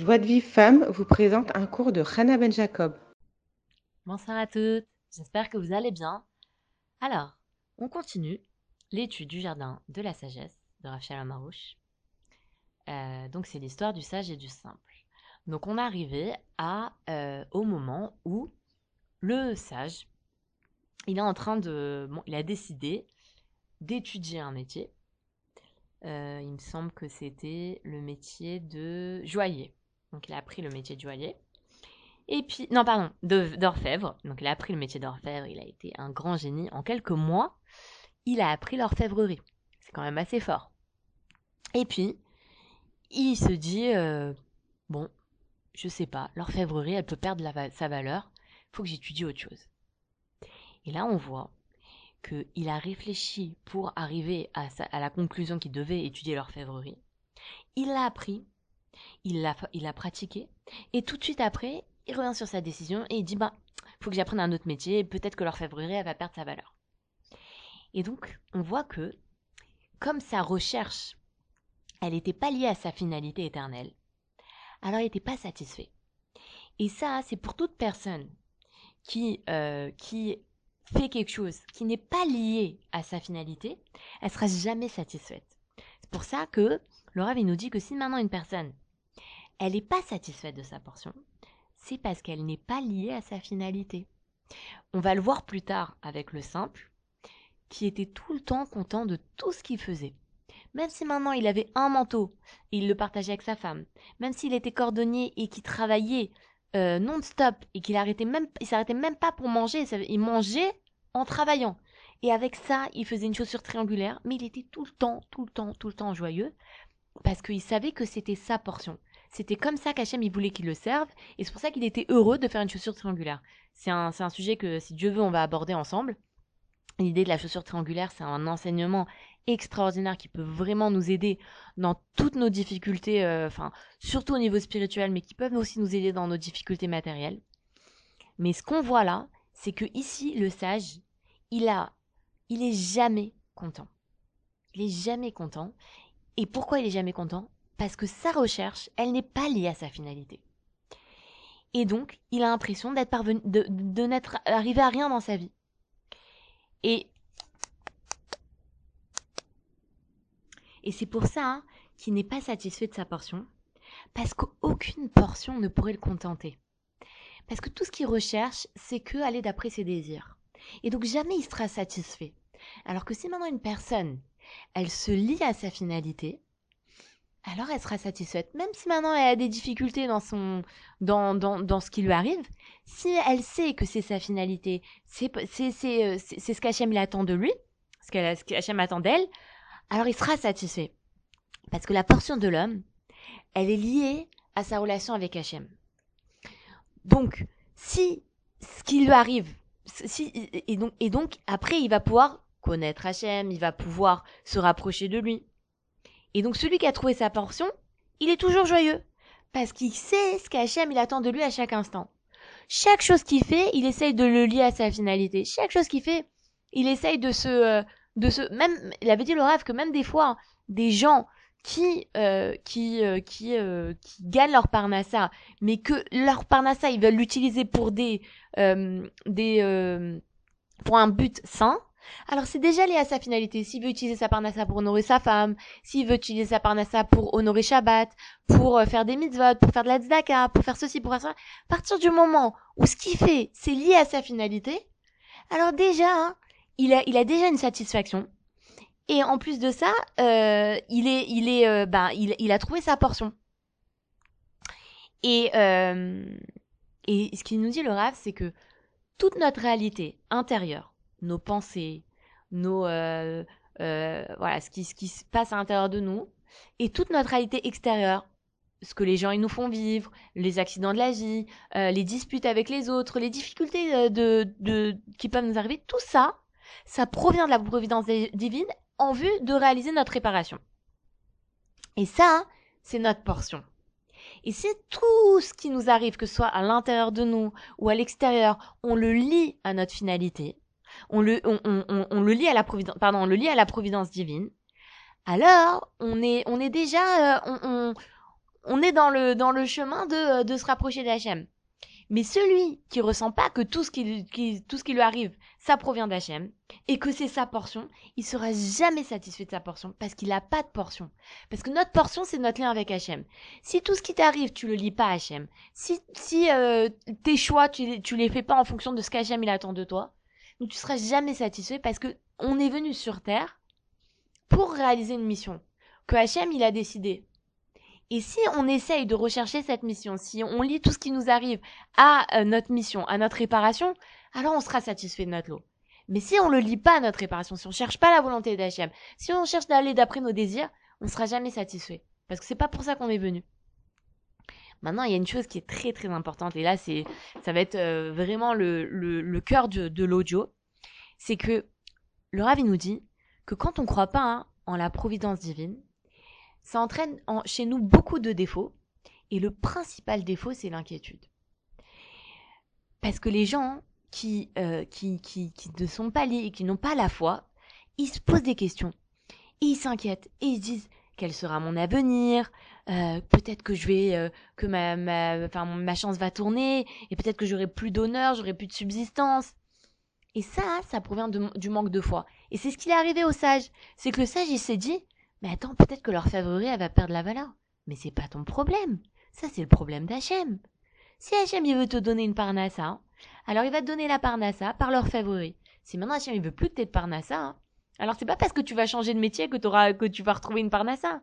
Joie de Vive Femme vous présente un cours de Hannah Ben Jacob. Bonsoir à toutes, j'espère que vous allez bien. Alors, on continue l'étude du jardin de la sagesse de Rachel Amarouche. Euh, donc c'est l'histoire du sage et du simple. Donc on est arrivé euh, au moment où le sage, il est en train de... Bon, il a décidé d'étudier un métier. Euh, il me semble que c'était le métier de joaillier. Donc il a appris le métier de joaillier. Et puis, non, pardon, d'orfèvre. Donc il a appris le métier d'orfèvre, il a été un grand génie. En quelques mois, il a appris l'orfèvrerie. C'est quand même assez fort. Et puis, il se dit, euh, bon, je sais pas, l'orfèvrerie, elle peut perdre sa valeur, faut que j'étudie autre chose. Et là, on voit qu'il a réfléchi pour arriver à, à la conclusion qu'il devait étudier l'orfèvrerie. Il l'a appris, il l'a, il a pratiqué, et tout de suite après, il revient sur sa décision et il dit bah, faut que j'apprenne un autre métier, peut-être que l'orfèvrerie, elle va perdre sa valeur. Et donc, on voit que, comme sa recherche, elle n'était pas liée à sa finalité éternelle, alors il n'était pas satisfait. Et ça, c'est pour toute personne qui, euh, qui fait quelque chose qui n'est pas lié à sa finalité, elle sera jamais satisfaite. C'est pour ça que le Rav, nous dit que si maintenant une personne, elle n'est pas satisfaite de sa portion, c'est parce qu'elle n'est pas liée à sa finalité. On va le voir plus tard avec le simple, qui était tout le temps content de tout ce qu'il faisait. Même si maintenant il avait un manteau et il le partageait avec sa femme, même s'il était cordonnier et qu'il travaillait euh, non-stop et qu'il arrêtait même, il s'arrêtait même pas pour manger, il mangeait en travaillant. Et avec ça, il faisait une chaussure triangulaire, mais il était tout le temps, tout le temps, tout le temps joyeux, parce qu'il savait que c'était sa portion. C'était comme ça qu'Hachem, il voulait qu'il le serve, et c'est pour ça qu'il était heureux de faire une chaussure triangulaire. C'est un, sujet que, si Dieu veut, on va aborder ensemble. L'idée de la chaussure triangulaire, c'est un enseignement extraordinaire qui peut vraiment nous aider dans toutes nos difficultés, euh, surtout au niveau spirituel, mais qui peuvent aussi nous aider dans nos difficultés matérielles. Mais ce qu'on voit là, c'est que ici, le sage, il a, il est jamais content. Il est jamais content. Et pourquoi il est jamais content? Parce que sa recherche, elle n'est pas liée à sa finalité. Et donc, il a l'impression d'être parvenu, de, n'être arrivé à rien dans sa vie. Et Et c'est pour ça hein, qu'il n'est pas satisfait de sa portion, parce qu'aucune portion ne pourrait le contenter. Parce que tout ce qu'il recherche, c'est que aller d'après ses désirs. Et donc jamais il sera satisfait. Alors que si maintenant une personne, elle se lie à sa finalité, alors elle sera satisfaite. Même si maintenant elle a des difficultés dans son, dans, dans, dans ce qui lui arrive, si elle sait que c'est sa finalité, c'est, euh, ce qu'Hachem attend de lui, ce qu'Hachem attend d'elle, alors il sera satisfait. Parce que la portion de l'homme, elle est liée à sa relation avec Hachem. Donc, si ce qui lui arrive, si, et, donc, et donc après il va pouvoir connaître Hachem, il va pouvoir se rapprocher de lui. Et donc celui qui a trouvé sa portion, il est toujours joyeux. Parce qu'il sait ce qu'Hachem il attend de lui à chaque instant. Chaque chose qu'il fait, il essaye de le lier à sa finalité. Chaque chose qu'il fait, il essaye de se, euh, de ce même il avait dit le rêve que même des fois des gens qui euh, qui euh, qui euh, qui gagnent leur parnassa mais que leur parnassa ils veulent l'utiliser pour des des pour un but sain alors c'est déjà lié à sa finalité s'il veut utiliser sa parnassa pour honorer sa femme s'il veut utiliser sa parnassa pour honorer Shabbat pour faire des mitzvot pour faire de la tzedaka pour faire ceci pour faire ça à partir du moment où ce qu'il fait c'est lié à sa finalité alors déjà hein, il a, déjà une satisfaction. Et en plus de ça, euh, il est, il est, euh, bah, il, a trouvé sa portion. Et, euh, et ce qu'il nous dit le Rav, c'est que toute notre réalité intérieure, nos pensées, nos, euh, euh, voilà, ce qui, ce qui se passe à l'intérieur de nous, et toute notre réalité extérieure, ce que les gens ils nous font vivre, les accidents de la vie, euh, les disputes avec les autres, les difficultés de, de, qui peuvent nous arriver, tout ça, ça provient de la providence divine en vue de réaliser notre réparation. Et ça, c'est notre portion. Et si tout ce qui nous arrive, que ce soit à l'intérieur de nous ou à l'extérieur, on le lie à notre finalité, on le, on, on, le lie à la providence, pardon, on le à la providence divine, alors on est, on est déjà, euh, on, on est dans le, dans le chemin de, de se rapprocher d'Hachem. Mais celui qui ressent pas que tout ce qui, tout ce qui lui arrive, ça provient d'Hachem, et que c'est sa portion, il sera jamais satisfait de sa portion, parce qu'il n'a pas de portion. Parce que notre portion, c'est notre lien avec Hachem. Si tout ce qui t'arrive, tu le lis pas à Hachem, si, si euh, tes choix, tu, tu les fais pas en fonction de ce qu'Hachem il attend de toi, donc tu seras jamais satisfait parce que on est venu sur Terre pour réaliser une mission que Hachem il a décidé. Et si on essaye de rechercher cette mission, si on lit tout ce qui nous arrive à euh, notre mission, à notre réparation, alors on sera satisfait de notre lot. Mais si on le lit pas à notre réparation, si on cherche pas la volonté d'Hachem, si on cherche d'aller d'après nos désirs, on sera jamais satisfait. Parce que c'est pas pour ça qu'on est venu. Maintenant, il y a une chose qui est très très importante, et là, c'est, ça va être euh, vraiment le, le, cœur de, l'audio, c'est que le Rav il nous dit que quand on croit pas hein, en la providence divine, ça entraîne en- chez nous beaucoup de défauts, et le principal défaut, c'est l'inquiétude. Parce que les gens qui, euh, qui, qui, qui ne sont pas liés qui n'ont pas la foi, ils se posent des questions, et ils s'inquiètent, et ils se disent quel sera mon avenir, euh, peut-être que je vais, euh, que ma, ma, enfin, ma chance va tourner, et peut-être que j'aurai plus d'honneur, j'aurai plus de subsistance. Et ça, ça provient du manque de foi. Et c'est ce qui est arrivé au sage. C'est que le sage, il s'est dit, mais attends, peut-être que leur favori, elle va perdre la valeur. Mais c'est pas ton problème. Ça, c'est le problème d'Hachem. Si Hachem, il veut te donner une parnassa, alors il va te donner la parnassa par leur favori. Si maintenant Hachem, il veut plus que t'aies de parnassa, hein, alors c'est pas parce que tu vas changer de métier que, t'auras, que tu vas retrouver une parnassa.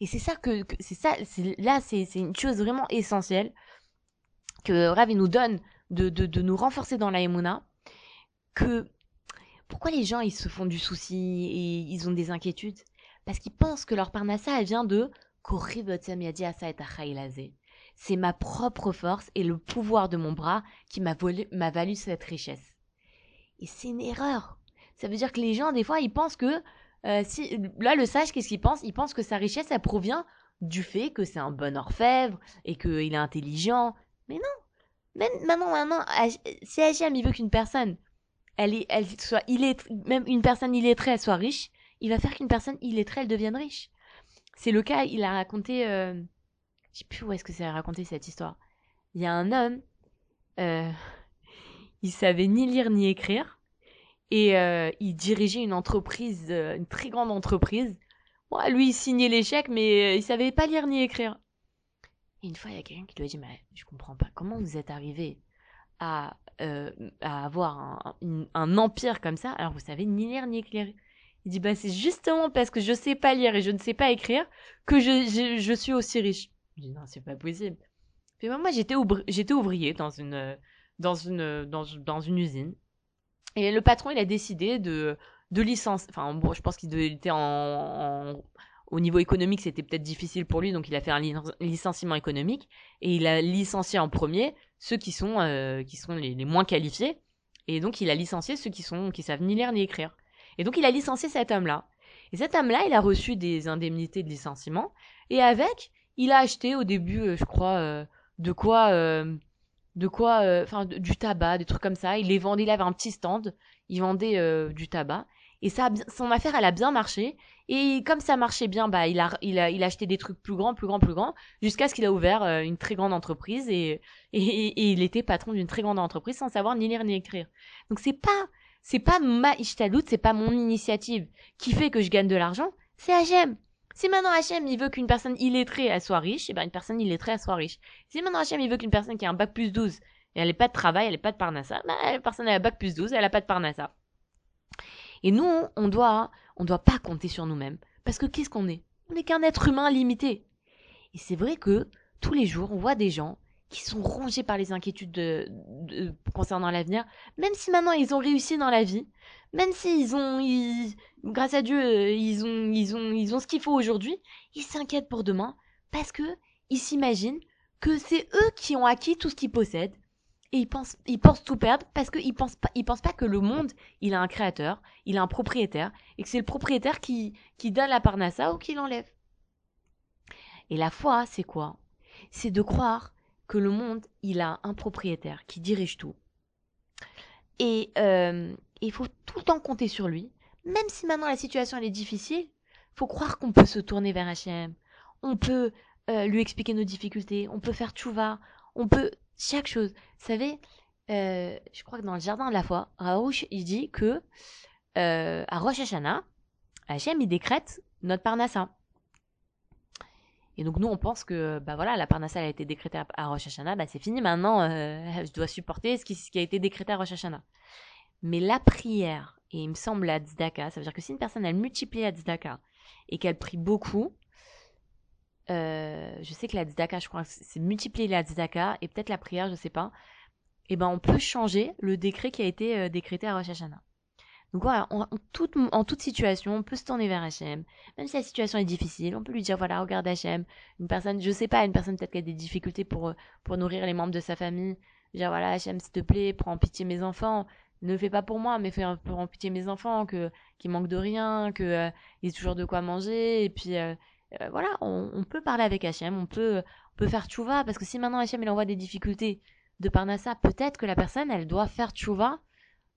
Et c'est ça que, c'est ça, là, c'est, une chose vraiment essentielle que Rav nous donne de, de, de nous renforcer dans la Emouna, que pourquoi les gens ils se font du souci et ils ont des inquiétudes? Parce qu'ils pensent que leur parnassa vient de. C'est ma propre force et le pouvoir de mon bras qui m'a valu cette richesse. Et c'est une erreur. Ça veut dire que les gens, des fois, ils pensent que euh, si là le sage, qu'est-ce qu'il pense? Il pense que sa richesse, elle provient du fait que c'est un bon orfèvre et qu'il est intelligent. Mais non. Même maintenant, maintenant, si Hachem il veut qu'une personne, elle soit illettrée, même une personne illettrée, elle soit riche, il va faire qu'une personne illettrée, elle devienne riche. C'est le cas, il a raconté, euh, je sais plus où est-ce que c'est raconté cette histoire. Il y a un homme, euh, il savait ni lire ni écrire, et euh, il dirigeait une entreprise, euh, une très grande entreprise. Lui, il signait les chèques, mais euh, il savait pas lire ni écrire. Et une fois, il y a quelqu'un qui lui a dit, mais je comprends pas, comment vous êtes arrivé à, euh, avoir un, empire comme ça, alors vous savez ni lire ni écrire? Il dit, bah c'est justement parce que je sais pas lire et je ne sais pas écrire que je, suis aussi riche. Je dis, non, c'est pas possible. Puis moi, j'étais ouvri- j'étais ouvrier dans une, dans une, dans une usine. Et le patron, il a décidé de, de licence. Enfin, je pense qu'il était en, au niveau économique, c'était peut-être difficile pour lui, donc il a fait un licen- licenciement économique et il a licencié en premier ceux qui sont, euh, qui sont les, moins qualifiés. Et donc, il a licencié ceux qui sont, qui savent ni lire ni écrire. Et donc, il a licencié cet homme-là. Et cet homme-là, il a reçu des indemnités de licenciement. Et avec, il a acheté au début, euh, je crois, euh, de quoi, de quoi, euh, enfin, du tabac, des trucs comme ça. Il les vendait, il avait un petit stand. Il vendait euh, du tabac. Et ça, bien- son affaire, elle a bien marché. Et comme ça marchait bien, bah, il a, il a, il a acheté des trucs plus grands, plus grands, plus grands, jusqu'à ce qu'il a ouvert euh, une très grande entreprise et, et, et il était patron d'une très grande entreprise sans savoir ni lire ni écrire. Donc c'est pas, c'est pas ma ishtalout, c'est pas mon initiative qui fait que je gagne de l'argent, c'est Hachem. Si maintenant Hachem il veut qu'une personne illettrée elle soit riche, et ben une personne illettrée soit riche. Si maintenant Hachem il veut qu'une personne qui a un bac plus 12 et elle n'a pas de travail, elle n'a pas de parnassa, ben la personne a un bac plus 12 elle a pas de parnassa. Et nous, on doit, on doit pas compter sur nous-mêmes. Parce que qu'est-ce qu'on est? On n'est qu'un être humain limité. Et c'est vrai que tous les jours, on voit des gens qui sont rongés par les inquiétudes de, concernant l'avenir, même si maintenant ils ont réussi dans la vie, même s'ils ont, grâce à Dieu, euh, ils ont, ils ont, ils ont ce qu'il faut aujourd'hui, ils s'inquiètent pour demain parce que ils s'imaginent que c'est eux qui ont acquis tout ce qu'ils possèdent. Et ils pensent, ils pensent tout perdre parce qu'ils pensent pas, ils pensent pas que le monde, il a un créateur, il a un propriétaire et que c'est le propriétaire qui, qui donne la parnassa ou qui l'enlève. Et la foi, c'est quoi? C'est de croire que le monde, il a un propriétaire qui dirige tout. Et euh, il faut tout le temps compter sur lui. Même si maintenant la situation elle est difficile, faut croire qu'on peut se tourner vers Hachem. On peut euh, lui expliquer nos difficultés, on peut faire tchouva, on peut chaque chose. Vous savez, euh, je crois que dans le jardin de la foi, Raouch, il dit que à Rosh Hashanah, Hachem, il décrète notre parnassa. Et donc nous, on pense que bah voilà, la parnassa a été décrétée à, Rosh Hashanah, bah c'est fini maintenant, euh, je dois supporter ce qui, a été décrété à Rosh Hashanah. Mais la prière, et il me semble la tzedaka, ça veut dire que si une personne, elle multiplie la tzedaka et qu'elle prie beaucoup, euh, je sais que la tzedaka, je crois, c'est multiplier la tzedaka et peut-être la prière, je sais pas, et eh ben on peut changer le décret qui a été euh, décrété à Rosh Hashanah. Donc voilà, en, toute, en situation, on peut se tourner vers Hachem. Même si la situation est difficile, on peut lui dire, voilà, regarde Hachem. Une personne, je sais pas, une personne peut-être qui a des difficultés pour, euh, pour nourrir les membres de sa famille. Dire, voilà, Hachem, s'il te plaît, prends pitié mes enfants. Ne fais pas pour moi, mais fais prends pitié mes enfants, que, qu'ils manquent de rien, que, euh, aient toujours de quoi manger. Et puis, euh, voilà, on, peut parler avec Hachem, on peut, on peut faire tchouva, parce que si maintenant Hachem, il envoie des difficultés de Parnassa, peut-être que la personne, elle doit faire tchouva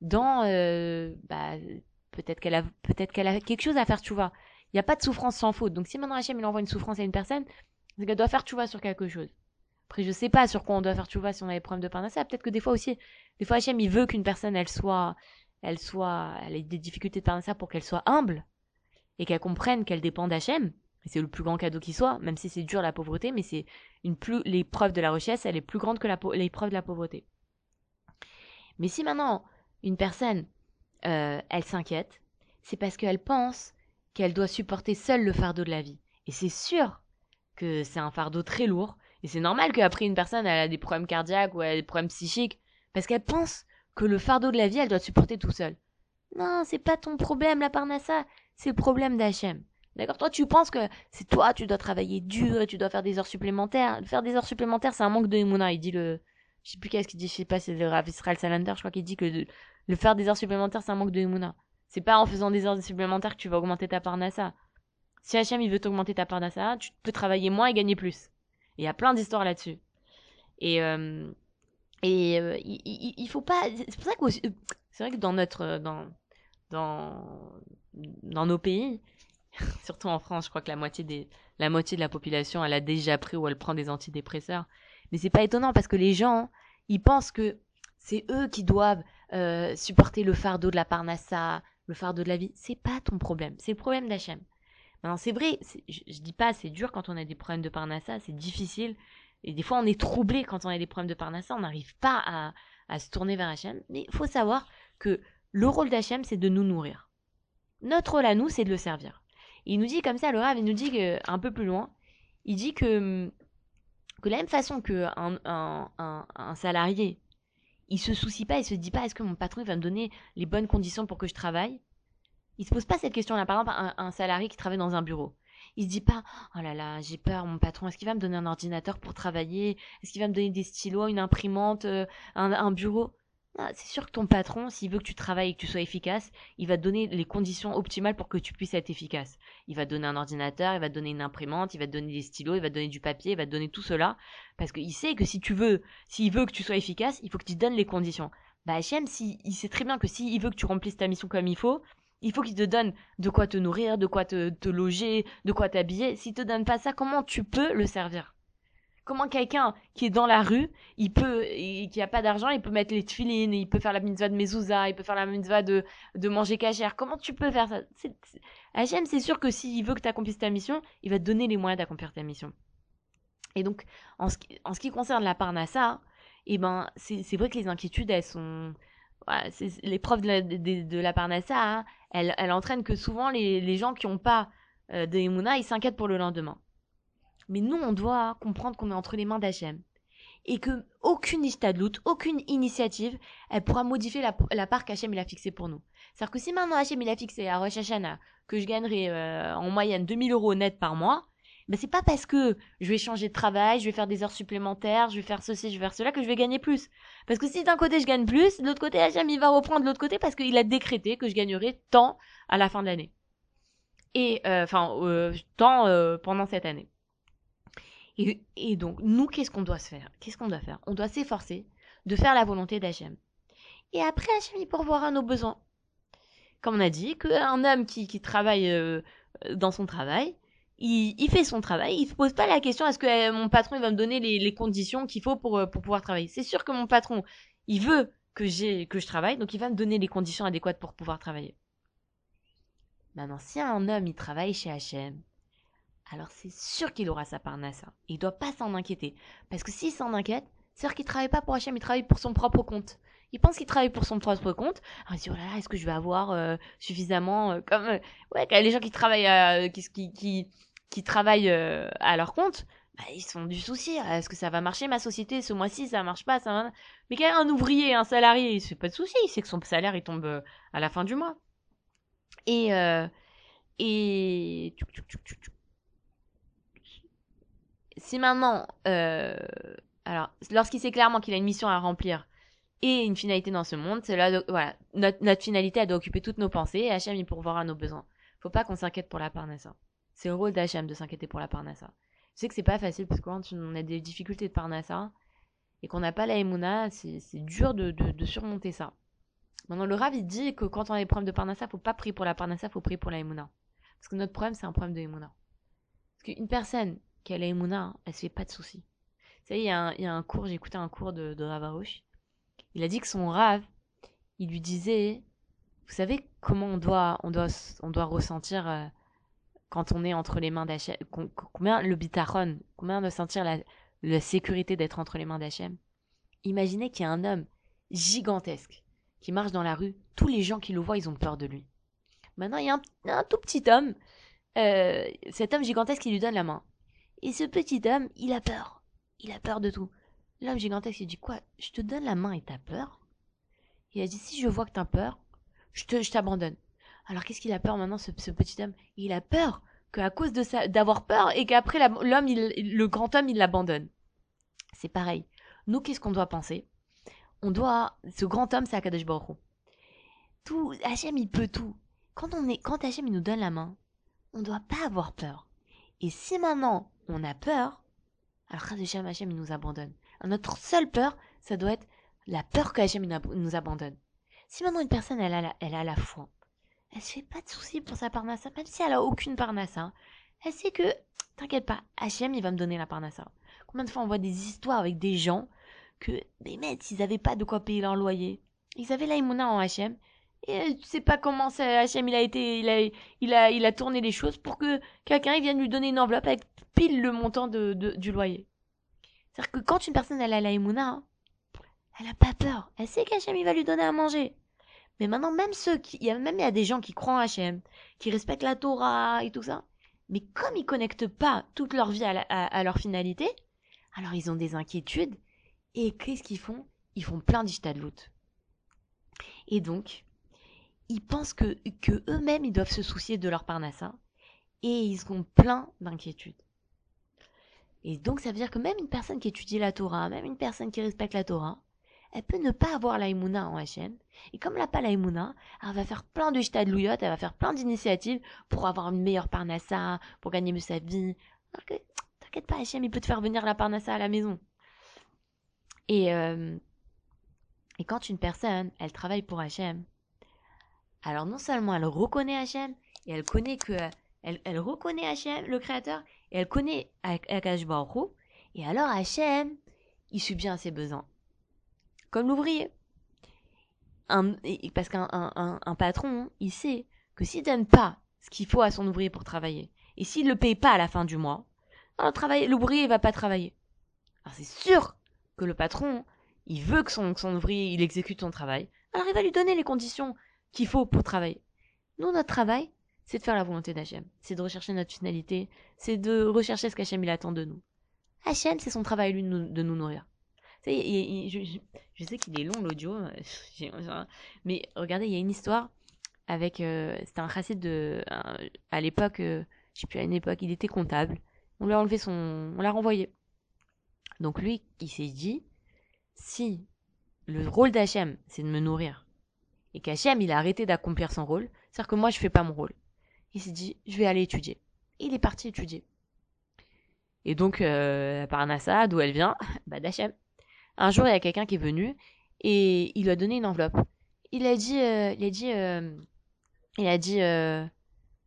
dans euh, bah, peut-être qu'elle a peut-être qu'elle a quelque chose à faire tu vois. Il n'y a pas de souffrance sans faute. Donc si maintenant Hachem il envoie une souffrance à une personne c'est qu'elle doit faire tu vois sur quelque chose. Après je sais pas sur quoi on doit faire tu vois si on a des problèmes de parnassa. Peut-être que des fois aussi des fois Hachem il veut qu'une personne elle soit elle soit elle ait des difficultés de parnassa pour qu'elle soit humble et qu'elle comprenne qu'elle dépend d'Hachem. C'est le plus grand cadeau qui soit même si c'est dur la pauvreté mais c'est une plus l'épreuve de la richesse elle est plus grande que l'épreuve de la pauvreté. Mais si maintenant une personne, euh, elle s'inquiète, c'est parce qu'elle pense qu'elle doit supporter seule le fardeau de la vie. Et c'est sûr que c'est un fardeau très lourd. Et c'est normal qu'après une personne, elle a des problèmes cardiaques ou des problèmes psychiques. Parce qu'elle pense que le fardeau de la vie, elle doit supporter tout seul. Non, c'est pas ton problème, la parnassa. C'est le problème d'Hachem. D'accord? Toi, tu penses que c'est toi, tu dois travailler dur et tu dois faire des heures supplémentaires. Faire des heures supplémentaires, c'est un manque de Emouna. Il dit le. Je sais plus qu'est-ce qu'il dit, je sais pas, c'est le Rav Israel Salander, je crois qu'il dit que le faire des heures supplémentaires, c'est un manque de Emouna. C'est pas en faisant des heures supplémentaires que tu vas augmenter ta parnassa. Si Hachem il veut t'augmenter ta parnassa, tu peux travailler moins et gagner plus. Il y a plein d'histoires là-dessus. Et euh, euh, il, faut pas. C'est que c'est vrai que dans notre dans dans dans nos pays, surtout en France, je crois que la moitié la moitié de la population elle a déjà pris ou elle prend des antidépresseurs. Mais c'est pas étonnant parce que les gens ils pensent que c'est eux qui doivent euh, supporter le fardeau de la parnassa, le fardeau de la vie. C'est pas ton problème, c'est le problème d'Hachem. Maintenant, c'est vrai, je, je, dis pas c'est dur quand on a des problèmes de parnassa, c'est difficile. Et des fois, on est troublé quand on a des problèmes de parnassa, on n'arrive pas à, à, se tourner vers Hachem. Mais il faut savoir que le rôle d'Hachem, c'est de nous nourrir. Notre rôle à nous, c'est de le servir. il nous dit comme ça, le Rav, il nous dit que, un peu plus loin, il dit que, de la même façon qu'un un, un, un salarié il se soucie pas, il se dit pas est-ce que mon patron va me donner les bonnes conditions pour que je travaille? Il se pose pas cette question-là. Par exemple, un, salarié qui travaille dans un bureau. Il se dit pas oh là là, j'ai peur, mon patron, est-ce qu'il va me donner un ordinateur pour travailler? Est-ce qu'il va me donner des stylos, une imprimante, euh, un bureau? Ah, c'est sûr que ton patron, s'il veut que tu travailles et que tu sois efficace, il va te donner les conditions optimales pour que tu puisses être efficace. Il va donner un ordinateur, il va te donner une imprimante, il va te donner des stylos, il va te donner du papier, il va te donner tout cela. Parce qu'il sait que si tu veux, s'il veut que tu sois efficace, il faut que tu donnes les conditions. Bah, HM, si, il sait très bien que s'il veut que tu remplisses ta mission comme il faut, il faut qu'il te donne de quoi te nourrir, de quoi te, te loger, de quoi t'habiller. S'il te donne pas ça, comment tu peux le servir? Comment quelqu'un qui est dans la rue, il peut, et qui a pas d'argent, il peut mettre les tefilines, il peut faire la mitzvah de mezouza, il peut faire la mitzvah de, de manger cachère. Comment tu peux faire ça? Hachem, c'est sûr que s'il veut que tu accomplisses ta mission, il va te donner les moyens d'accomplir ta mission. Et donc, en ce qui, concerne la parnassa, eh ben, c'est vrai que les inquiétudes, elles sont... Voilà, L'épreuve de la, de, de la parnassa, hein, elle, entraîne que souvent les, les gens qui n'ont pas euh, de ils s'inquiètent pour le lendemain. Mais nous, on doit comprendre qu'on est entre les mains d'Hachem. Et que aucune istadlout, aucune initiative, elle pourra modifier la, part qu'Hachem a fixée pour nous. C'est-à-dire que si maintenant Hachem a fixé à Rosh Hashanah que je gagnerai euh, en moyenne 2000 euros net par mois, ben c'est pas parce que je vais changer de travail, je vais faire des heures supplémentaires, je vais faire ceci, je vais faire cela que je vais gagner plus. Parce que si d'un côté je gagne plus, de l'autre côté Hachem va reprendre de l'autre côté parce qu'il a décrété que je gagnerai tant à la fin de l'année. Et euh, enfin euh, tant pendant cette année. Et, donc, nous, qu'est-ce qu'on doit se faire? Qu'est-ce qu'on doit faire? On doit s'efforcer de faire la volonté d'Hachem. Et après, Hachem, il pourvoira nos besoins. Comme on a dit, qu'un homme qui, travaille euh, dans son travail, il, fait son travail, il se pose pas la question est-ce que euh, mon patron il va me donner les, conditions qu'il faut pour, euh, pour pouvoir travailler? C'est sûr que mon patron, il veut que que je travaille, donc il va me donner les conditions adéquates pour pouvoir travailler. Maintenant, si un homme il travaille chez H&M, alors c'est sûr qu'il aura sa parnassa. Il doit pas s'en inquiéter, parce que s'il s'en inquiète, c'est-à-dire qu'il travaille pas pour H&M, il travaille pour son propre compte. Il pense qu'il travaille pour son propre compte. Alors il se dit oh là là, est-ce que je vais avoir euh, suffisamment euh, comme euh, ouais les gens qui travaillent euh, qui qui qui, travaillent euh, à leur compte, bah, ils sont du souci. Est-ce que ça va marcher ma société? Ce mois-ci Ça marche pas, ça. Mais quand un ouvrier, un salarié, il se fait pas de souci. Il sait que son salaire il tombe euh, à la fin du mois. Et et. Si maintenant euh, alors lorsqu'il sait clairement qu'il a une mission à remplir et une finalité dans ce monde, c'est là, voilà, notre, finalité, elle doit occuper toutes nos pensées et Hachem, il pourvoira à nos besoins. Faut pas qu'on s'inquiète pour la parnassa. C'est le rôle d'Hachem de s'inquiéter pour la parnassa. Je sais que c'est pas facile parce que quand on a des difficultés de parnassa et qu'on n'a pas la Emouna, c'est c'est dur de, de, de surmonter ça. Maintenant, le Rav, il dit que quand on a des problèmes de parnassa, faut pas prier pour la parnassa, faut prier pour la Emouna. Parce que notre problème, c'est un problème de Emouna. Parce qu'une personne a la Emouna, elle se fait pas de soucis. Vous savez, il y, a un- cours, j'ai écouté un cours de, de Rav Arush. Il a dit que son Rav, il lui disait, vous savez comment on doit, on doit, on doit ressentir euh, quand on est entre les mains d'Hachem, com- combien le bitachon, combien de sentir la, sécurité d'être entre les mains d'Hachem? Imaginez qu'il y a un homme gigantesque qui marche dans la rue, tous les gens qui le voient, ils ont peur de lui. Maintenant, il y a un, un tout petit homme, euh, cet homme gigantesque qui lui donne la main. Et ce petit homme, il a peur. Il a peur de tout. L'homme gigantesque, il dit quoi Je te donne la main et t'as peur? Il a dit si je vois que t'as peur, je te, je t'abandonne. Alors qu'est-ce qu'il a peur maintenant, ce, petit homme? Il a peur qu'à cause de ça, d'avoir peur et qu'après l'homme, le grand homme, il l'abandonne. C'est pareil. Nous, qu'est-ce qu'on doit penser? On doit, ce grand homme, c'est Akadosh Baruch. Tout, Hachem, il peut tout. Quand on est, quand Hachem, il nous donne la main, on ne doit pas avoir peur. Et si maintenant on a peur, alors Hachem, Hachem, il nous abandonne. Notre seule peur, ça doit être la peur que Hachem nous ab- nous abandonne. Si maintenant une personne, elle a la, elle a la foi, elle se fait pas de soucis pour sa parnassa, même si elle a aucune parnassa, elle sait que, t'inquiète pas, Hachem, il va me donner la parnassa. Combien de fois on voit des histoires avec des gens que, mais mec, ils avaient pas de quoi payer leur loyer. Ils avaient la Imouna en Hachem, et euh, tu sais pas comment ça, Hachem, il a été, il a, il a, il a tourné les choses pour que quelqu'un vienne lui donner une enveloppe avec pile le montant de, du loyer. C'est-à-dire que quand une personne elle a la Emouna, hein, elle a pas peur. Elle sait qu'Hachem il va lui donner à manger. Mais maintenant, même ceux qui, il y a même il y a des gens qui croient en Hachem, qui respectent la Torah et tout ça, mais comme ils connectent pas toute leur vie à, à- leur finalité, alors ils ont des inquiétudes et qu'est-ce qu'ils font? Ils font plein d'ishtadlout. Et donc, ils pensent que, eux-mêmes ils doivent se soucier de leur parnassa et ils sont pleins d'inquiétudes. Et donc ça veut dire que même une personne qui étudie la Torah, même une personne qui respecte la Torah, elle peut ne pas avoir la Emouna en Hachem. Et comme elle n'a pas la Emouna, elle va faire plein de shtadlouyot, elle va faire plein d'initiatives pour avoir une meilleure parnassa, pour gagner mieux sa vie. Alors que, t'inquiète pas, Hachem, il peut te faire venir la parnassa à la maison. Et, euh, et quand une personne, elle travaille pour Hachem, alors non seulement elle reconnaît Hachem, et elle connaît que elle, reconnaît Hachem, le créateur, et elle connaît Ak- Akash et alors Hachem, il subit à ses besoins. Comme l'ouvrier. Parce qu'un un, un- un patron, il sait que s'il donne pas ce qu'il faut à son ouvrier pour travailler, et s'il le paye pas à la fin du mois, travail- l'ouvrier il va pas travailler. Alors c'est sûr que le patron, il veut que son, son ouvrier il exécute son travail, alors il va lui donner les conditions qu'il faut pour travailler. Nous, notre travail, c'est de faire la volonté d'Hachem. C'est de rechercher notre finalité. C'est de rechercher ce qu'Hachem il attend de nous. Hachem, c'est son travail, lui, de nous, nourrir. Tu sais, je, je- sais qu'il est long, l'audio. euh, j'ai- Mais regardez, il y a une histoire avec... euh, C'était un chassid de... à l'époque, euh, je sais plus, à une époque, il était comptable. On lui a enlevé son... On l'a renvoyé. Donc lui, il s'est dit, si le rôle d'Hachem, c'est de me nourrir, et qu'Hachem, il a arrêté d'accomplir son rôle, c'est-à-dire que moi, je fais pas mon rôle. Il s'est dit, je vais aller étudier. Et il est parti étudier. Et donc, euh, Parnassa, d'où elle vient, bah d'Hachem. Un jour, il y a quelqu'un qui est venu et il lui a donné une enveloppe. Il a dit, euh, il a dit, euh, il a dit, euh,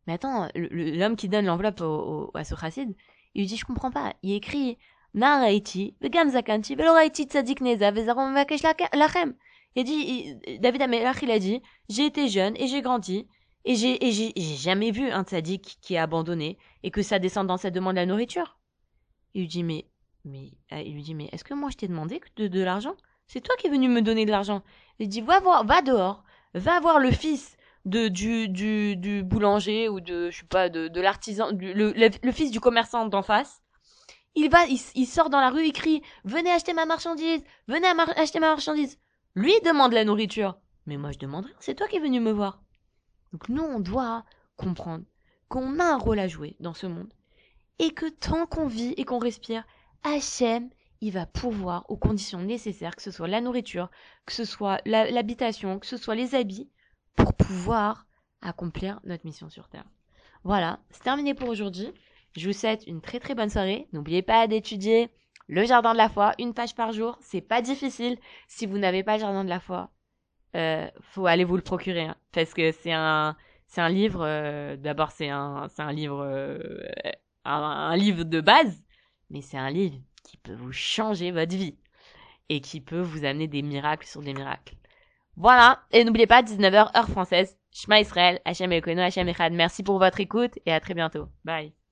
Mais attends, l'homme qui donne l'enveloppe au- à ce chassid, il lui dit, je comprends pas. Il écrit, Na raiti, vegam zakanti, velo raiti tzadik neza, vezaron vakesh lachem. Il a dit, il- David Amelach, il a dit, j'ai été jeune et j'ai grandi, et j'ai, jamais vu un tzadik qui est abandonné, et que sa descendance, elle demande la nourriture. Il lui dit, mais, mais, euh, il lui dit, mais est-ce que moi je t'ai demandé de, l'argent? C'est toi qui es venu me donner de l'argent. Il dit, va voir, va dehors, va voir le fils de, du, du, du boulanger ou de, je pas, de, l'artisan, le, fils du commerçant d'en face. Il va, il, il sort dans la rue, il crie, venez acheter ma marchandise, venez acheter ma marchandise. Lui demande la nourriture. Mais moi je demande rien, c'est toi qui es venu me voir. Donc nous, on doit comprendre qu'on a un rôle à jouer dans ce monde. Et que tant qu'on vit et qu'on respire, Hachem, il va pourvoir aux conditions nécessaires, que ce soit la nourriture, que ce soit l'habitation, que ce soit les habits, pour pouvoir accomplir notre mission sur Terre. Voilà, c'est terminé pour aujourd'hui. Je vous souhaite une très très bonne soirée. N'oubliez pas d'étudier le jardin de la foi, une page par jour. C'est pas difficile. Si vous n'avez pas le jardin de la foi, euh, faut aller vous le procurer, hein, parce que c'est un c'est un livre. euh, D'abord, c'est un c'est un livre euh, un, livre de base, mais c'est un livre qui peut vous changer votre vie et qui peut vous amener des miracles sur des miracles. Voilà, et n'oubliez pas 19h heure française. Shema Israël, Hachem Elokeinu, Hachem Echad. Merci pour votre écoute et à très bientôt. Bye.